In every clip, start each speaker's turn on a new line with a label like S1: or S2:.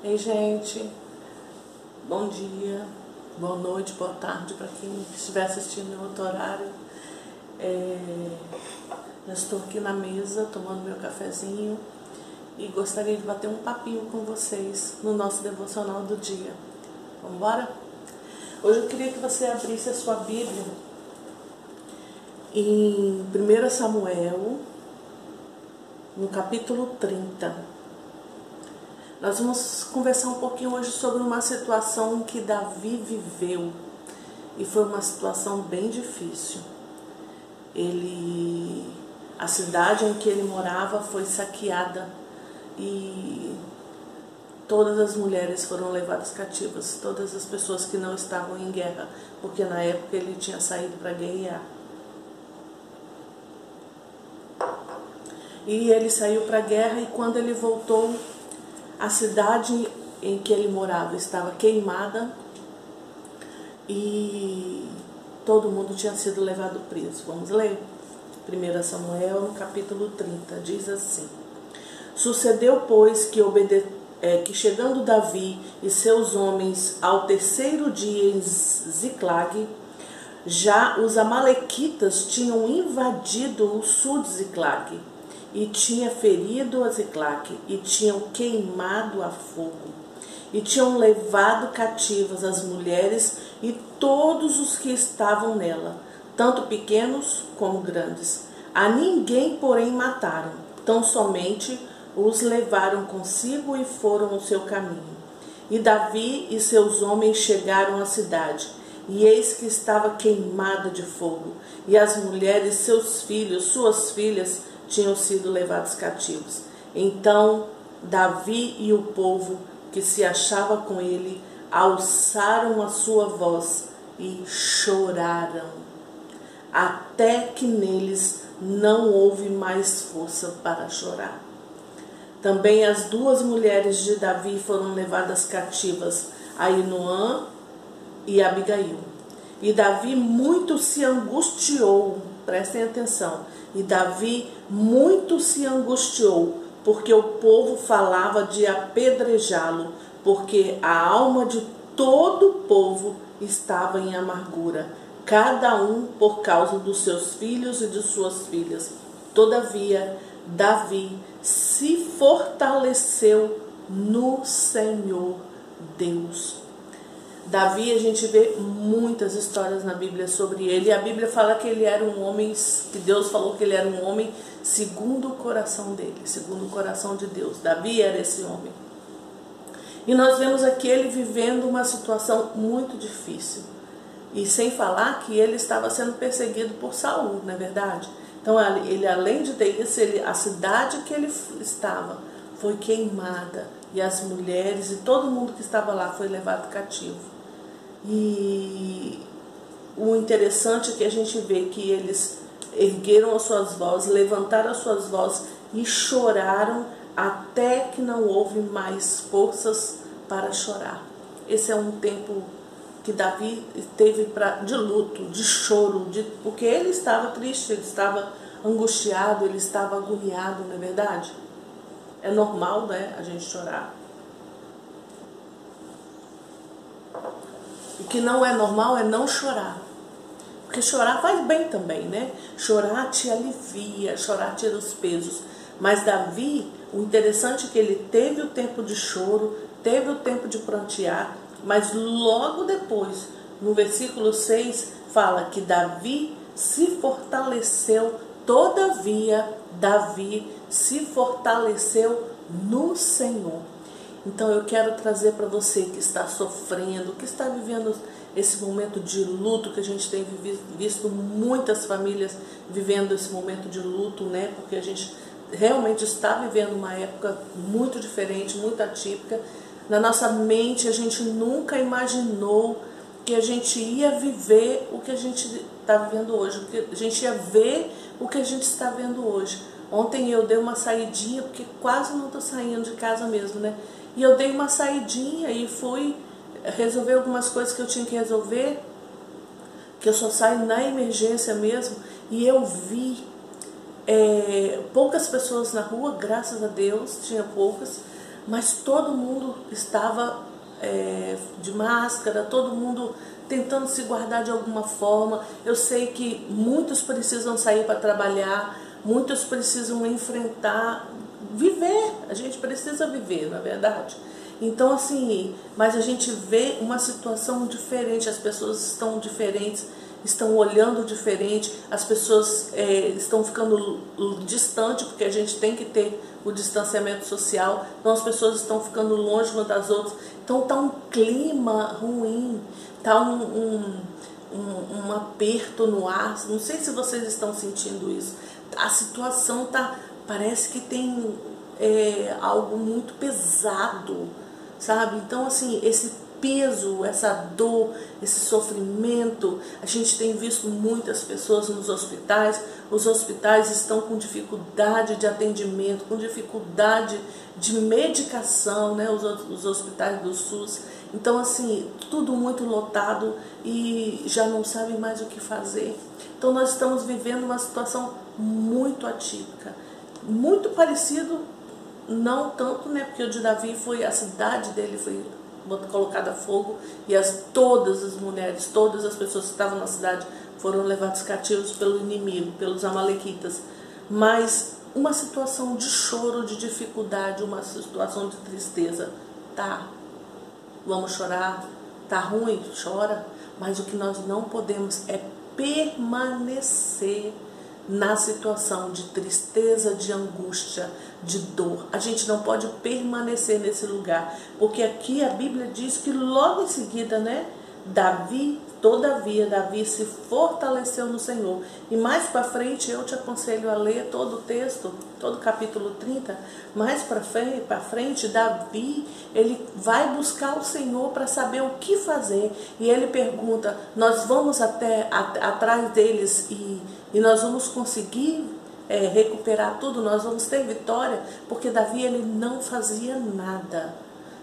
S1: Ei, gente, bom dia, boa noite, boa tarde para quem estiver assistindo em outro horário. É, eu estou aqui na mesa tomando meu cafezinho e gostaria de bater um papinho com vocês no nosso devocional do dia. Vamos embora? Hoje eu queria que você abrisse a sua Bíblia em 1 Samuel, no capítulo 30. Nós vamos conversar um pouquinho hoje sobre uma situação que Davi viveu e foi uma situação bem difícil. Ele, a cidade em que ele morava foi saqueada e todas as mulheres foram levadas cativas, todas as pessoas que não estavam em guerra, porque na época ele tinha saído para guerrear. E ele saiu para a guerra e quando ele voltou, a cidade em que ele morava estava queimada e todo mundo tinha sido levado preso. Vamos ler? 1 Samuel, no capítulo 30, diz assim: Sucedeu, pois, que, obede... É, que chegando Davi e seus homens ao terceiro dia em Ziclag, já os amalequitas tinham invadido o sul de Ziclag e tinha ferido a e tinham queimado a fogo, e tinham levado cativas as mulheres e todos os que estavam nela, tanto pequenos como grandes. A ninguém, porém, mataram, tão somente os levaram consigo e foram o seu caminho. E Davi e seus homens chegaram à cidade, e eis que estava queimada de fogo, e as mulheres, seus filhos, suas filhas, tinham sido levados cativos. Então Davi e o povo que se achava com ele alçaram a sua voz e choraram, até que neles não houve mais força para chorar. Também as duas mulheres de Davi foram levadas cativas, Ainoã e Abigail. E Davi muito se angustiou, prestem atenção, e Davi muito se angustiou, porque o povo falava de apedrejá-lo, porque a alma de todo o povo estava em amargura, cada um por causa dos seus filhos e de suas filhas. Todavia, Davi se fortaleceu no Senhor Deus Davi, a gente vê muitas histórias na Bíblia sobre ele. A Bíblia fala que ele era um homem, que Deus falou que ele era um homem segundo o coração dele, segundo o coração de Deus. Davi era esse homem. E nós vemos aqui ele vivendo uma situação muito difícil. E sem falar que ele estava sendo perseguido por Saul, não é verdade? Então, ele além de ter isso, ele, a cidade que ele estava foi queimada e as mulheres e todo mundo que estava lá foi levado cativo. E o interessante é que a gente vê que eles ergueram as suas vozes, levantaram as suas vozes e choraram até que não houve mais forças para chorar. Esse é um tempo que Davi teve pra, de luto, de choro, de, porque ele estava triste, ele estava angustiado, ele estava agoniado, não é verdade? É normal, né, a gente chorar. O que não é normal é não chorar. Porque chorar faz bem também, né? Chorar te alivia, chorar tira os pesos. Mas Davi, o interessante é que ele teve o tempo de choro, teve o tempo de prantear, mas logo depois, no versículo 6, fala que Davi se fortaleceu, todavia, Davi se fortaleceu no Senhor. Então eu quero trazer para você que está sofrendo, que está vivendo esse momento de luto, que a gente tem visto muitas famílias vivendo esse momento de luto, né? Porque a gente realmente está vivendo uma época muito diferente, muito atípica. Na nossa mente a gente nunca imaginou que a gente ia viver o que a gente está vivendo hoje, que a gente ia ver o que a gente está vendo hoje. Ontem eu dei uma saidinha, porque quase não estou saindo de casa mesmo, né? E eu dei uma saidinha e fui resolver algumas coisas que eu tinha que resolver, que eu só saio na emergência mesmo, e eu vi é, poucas pessoas na rua, graças a Deus, tinha poucas, mas todo mundo estava é, de máscara, todo mundo tentando se guardar de alguma forma. Eu sei que muitos precisam sair para trabalhar, muitos precisam enfrentar, viver. A gente precisa viver, na é verdade. Então, assim, mas a gente vê uma situação diferente, as pessoas estão diferentes, estão olhando diferente, as pessoas é, estão ficando distante, porque a gente tem que ter o distanciamento social, então as pessoas estão ficando longe umas das outras. Então tá um clima ruim, tá um, um, um, um aperto no ar. Não sei se vocês estão sentindo isso. A situação tá. Parece que tem é, algo muito pesado sabe? Então, assim, esse peso, essa dor, esse sofrimento, a gente tem visto muitas pessoas nos hospitais, os hospitais estão com dificuldade de atendimento, com dificuldade de medicação, né? os, os hospitais do SUS. Então, assim, tudo muito lotado e já não sabem mais o que fazer. Então, nós estamos vivendo uma situação muito atípica, muito parecido não tanto, né? Porque o de Davi foi, a cidade dele foi colocada a fogo e as, todas as mulheres, todas as pessoas que estavam na cidade foram levadas cativos pelo inimigo, pelos amalequitas. Mas uma situação de choro, de dificuldade, uma situação de tristeza, tá? Vamos chorar, tá ruim, chora, mas o que nós não podemos é permanecer na situação de tristeza, de angústia, de dor. A gente não pode permanecer nesse lugar, porque aqui a Bíblia diz que logo em seguida, né, Davi, todavia, Davi se fortaleceu no Senhor. E mais para frente eu te aconselho a ler todo o texto, todo o capítulo 30. Mais para frente, para frente, Davi, ele vai buscar o Senhor para saber o que fazer. E ele pergunta: "Nós vamos até a, atrás deles e, e nós vamos conseguir é, recuperar tudo, nós vamos ter vitória, porque Davi ele não fazia nada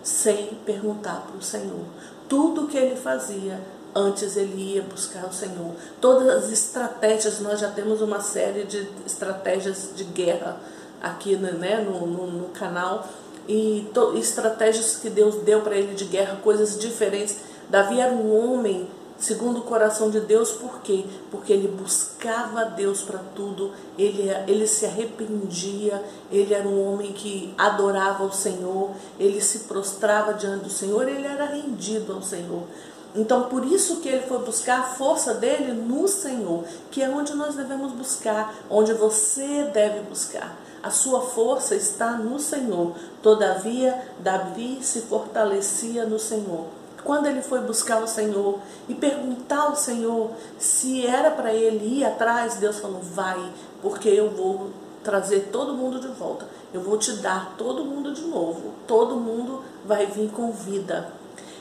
S1: sem perguntar para o Senhor. Tudo que ele fazia, antes ele ia buscar o Senhor. Todas as estratégias, nós já temos uma série de estratégias de guerra aqui né, no, no, no canal, e to, estratégias que Deus deu para ele de guerra, coisas diferentes. Davi era um homem segundo o coração de Deus, por quê? Porque ele buscava Deus para tudo, ele, ele se arrependia, ele era um homem que adorava o Senhor, ele se prostrava diante do Senhor, ele era rendido ao Senhor. Então, por isso que ele foi buscar a força dele no Senhor, que é onde nós devemos buscar, onde você deve buscar. A sua força está no Senhor. Todavia, Davi se fortalecia no Senhor quando ele foi buscar o Senhor e perguntar ao Senhor se era para ele ir atrás, Deus falou: vai, porque eu vou trazer todo mundo de volta. Eu vou te dar todo mundo de novo. Todo mundo vai vir com vida.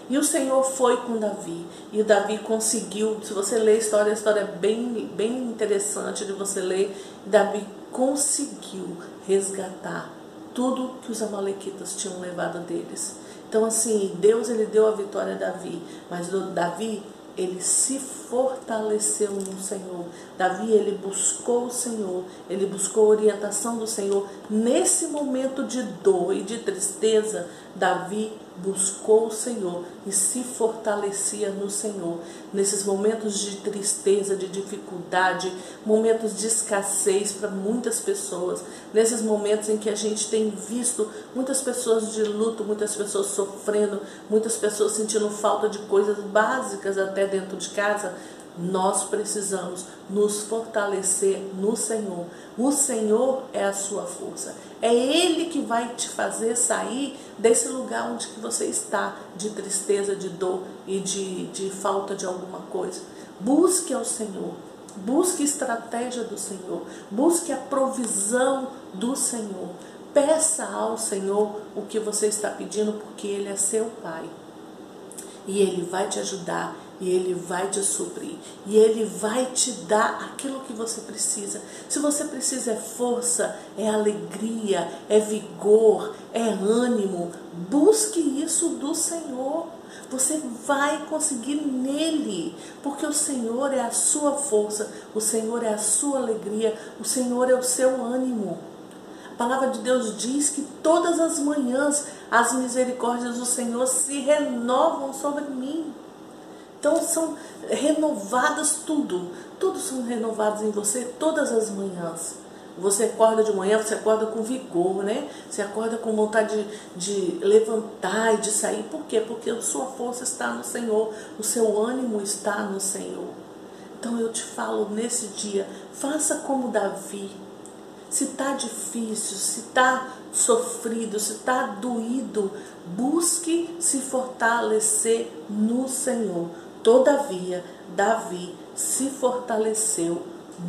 S1: E o Senhor foi com Davi. E Davi conseguiu. Se você ler a história, a história é bem, bem interessante de você ler. Davi conseguiu resgatar tudo que os amalequitas tinham levado deles. Então, assim, Deus ele deu a vitória a Davi, mas Davi ele se fortaleceu no Senhor. Davi ele buscou o Senhor, ele buscou a orientação do Senhor. Nesse momento de dor e de tristeza, Davi buscou o Senhor e se fortalecia no Senhor. Nesses momentos de tristeza, de dificuldade, momentos de escassez para muitas pessoas, nesses momentos em que a gente tem visto muitas pessoas de luto, muitas pessoas sofrendo, muitas pessoas sentindo falta de coisas básicas até dentro de casa, nós precisamos nos fortalecer no Senhor. O Senhor é a sua força. É Ele que vai te fazer sair desse lugar onde que você está, de tristeza, de dor e de, de falta de alguma coisa. Busque ao Senhor. Busque estratégia do Senhor. Busque a provisão do Senhor. Peça ao Senhor o que você está pedindo, porque Ele é seu Pai. E Ele vai te ajudar e Ele vai te suprir. E Ele vai te dar aquilo que você precisa. Se você precisa é força, é alegria, é vigor, é ânimo, busque isso do Senhor. Você vai conseguir nele, porque o Senhor é a sua força, o Senhor é a sua alegria, o Senhor é o seu ânimo. A palavra de Deus diz que todas as manhãs as misericórdias do Senhor se renovam sobre mim. Então são renovadas tudo. Tudo são renovados em você todas as manhãs. Você acorda de manhã, você acorda com vigor, né? Você acorda com vontade de, de levantar e de sair. Por quê? Porque a sua força está no Senhor, o seu ânimo está no Senhor. Então eu te falo nesse dia, faça como Davi. Se está difícil, se está sofrido, se está doído, busque se fortalecer no Senhor. Todavia, Davi se fortaleceu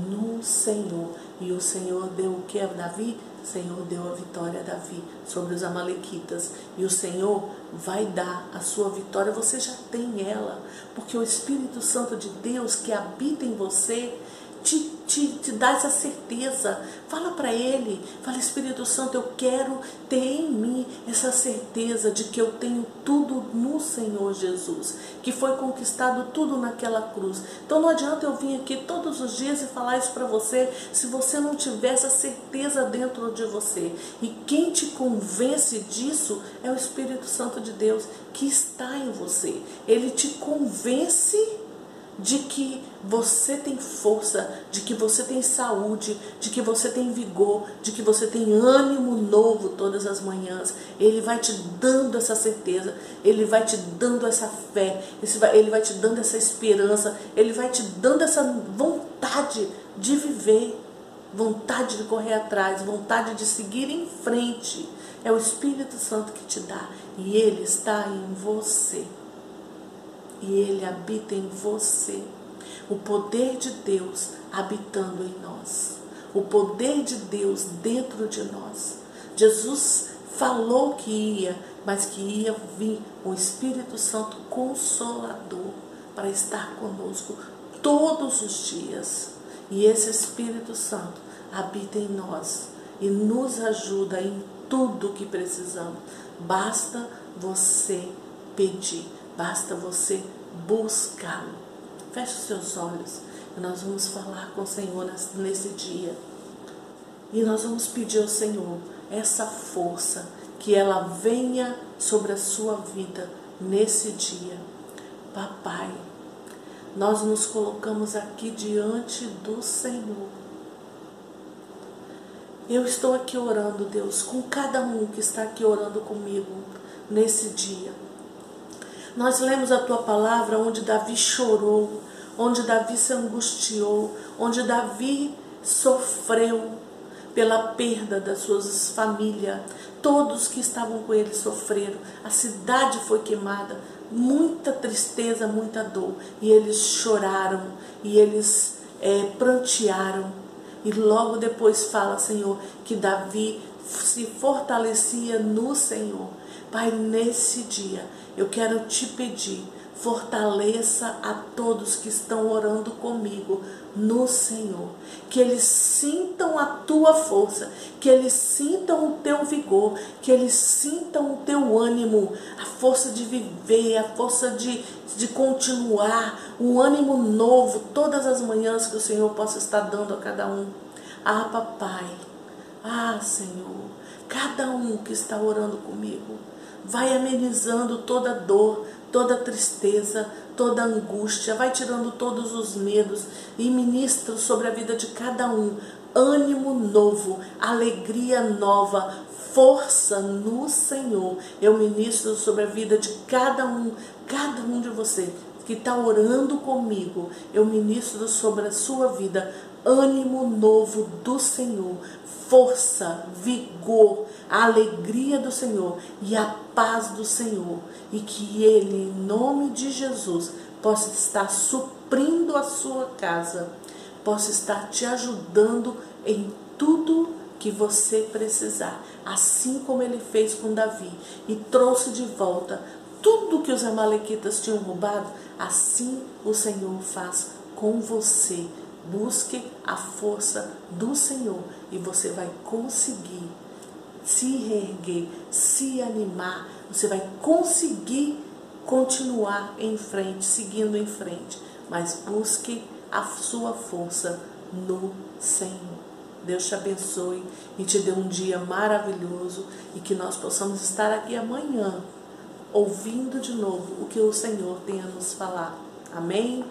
S1: no Senhor. E o Senhor deu o que a Davi? O Senhor deu a vitória a Davi sobre os amalequitas. E o Senhor vai dar a sua vitória, você já tem ela. Porque o Espírito Santo de Deus que habita em você te te, te dá essa certeza. Fala para Ele, fala Espírito Santo, eu quero ter em mim essa certeza de que eu tenho tudo no Senhor Jesus, que foi conquistado tudo naquela cruz. Então não adianta eu vir aqui todos os dias e falar isso para você se você não tiver essa certeza dentro de você. E quem te convence disso é o Espírito Santo de Deus que está em você. Ele te convence de que você tem força, de que você tem saúde, de que você tem vigor, de que você tem ânimo novo todas as manhãs. Ele vai te dando essa certeza, ele vai te dando essa fé, ele vai te dando essa esperança, ele vai te dando essa vontade de viver, vontade de correr atrás, vontade de seguir em frente. É o Espírito Santo que te dá e ele está em você e ele habita em você. O poder de Deus habitando em nós. O poder de Deus dentro de nós. Jesus falou que ia, mas que ia vir o Espírito Santo consolador para estar conosco todos os dias. E esse Espírito Santo habita em nós e nos ajuda em tudo que precisamos. Basta você pedir. Basta você buscá-lo. Feche os seus olhos e nós vamos falar com o Senhor nesse dia. E nós vamos pedir ao Senhor essa força, que ela venha sobre a sua vida nesse dia. Papai, nós nos colocamos aqui diante do Senhor. Eu estou aqui orando, Deus, com cada um que está aqui orando comigo nesse dia. Nós lemos a tua palavra onde Davi chorou, onde Davi se angustiou, onde Davi sofreu pela perda das suas famílias. Todos que estavam com ele sofreram. A cidade foi queimada. Muita tristeza, muita dor. E eles choraram e eles é, prantearam. E logo depois fala, Senhor, que Davi se fortalecia no Senhor. Pai, nesse dia eu quero te pedir, fortaleça a todos que estão orando comigo no Senhor. Que eles sintam a tua força, que eles sintam o teu vigor, que eles sintam o teu ânimo, a força de viver, a força de, de continuar, um ânimo novo todas as manhãs que o Senhor possa estar dando a cada um. Ah, papai, ah, Senhor, cada um que está orando comigo vai amenizando toda dor, toda tristeza, toda angústia, vai tirando todos os medos e ministra sobre a vida de cada um ânimo novo, alegria nova, força no Senhor. Eu ministro sobre a vida de cada um, cada um de vocês que está orando comigo. Eu ministro sobre a sua vida ânimo novo do Senhor, força, vigor, a alegria do Senhor e a paz do Senhor. E que Ele, em nome de Jesus, possa estar suprindo a sua casa, possa estar te ajudando em tudo que você precisar, assim como ele fez com Davi e trouxe de volta tudo que os amalequitas tinham roubado, assim o Senhor faz com você Busque a força do Senhor e você vai conseguir se reerguer, se animar, você vai conseguir continuar em frente, seguindo em frente. Mas busque a sua força no Senhor. Deus te abençoe e te dê um dia maravilhoso e que nós possamos estar aqui amanhã ouvindo de novo o que o Senhor tem a nos falar. Amém?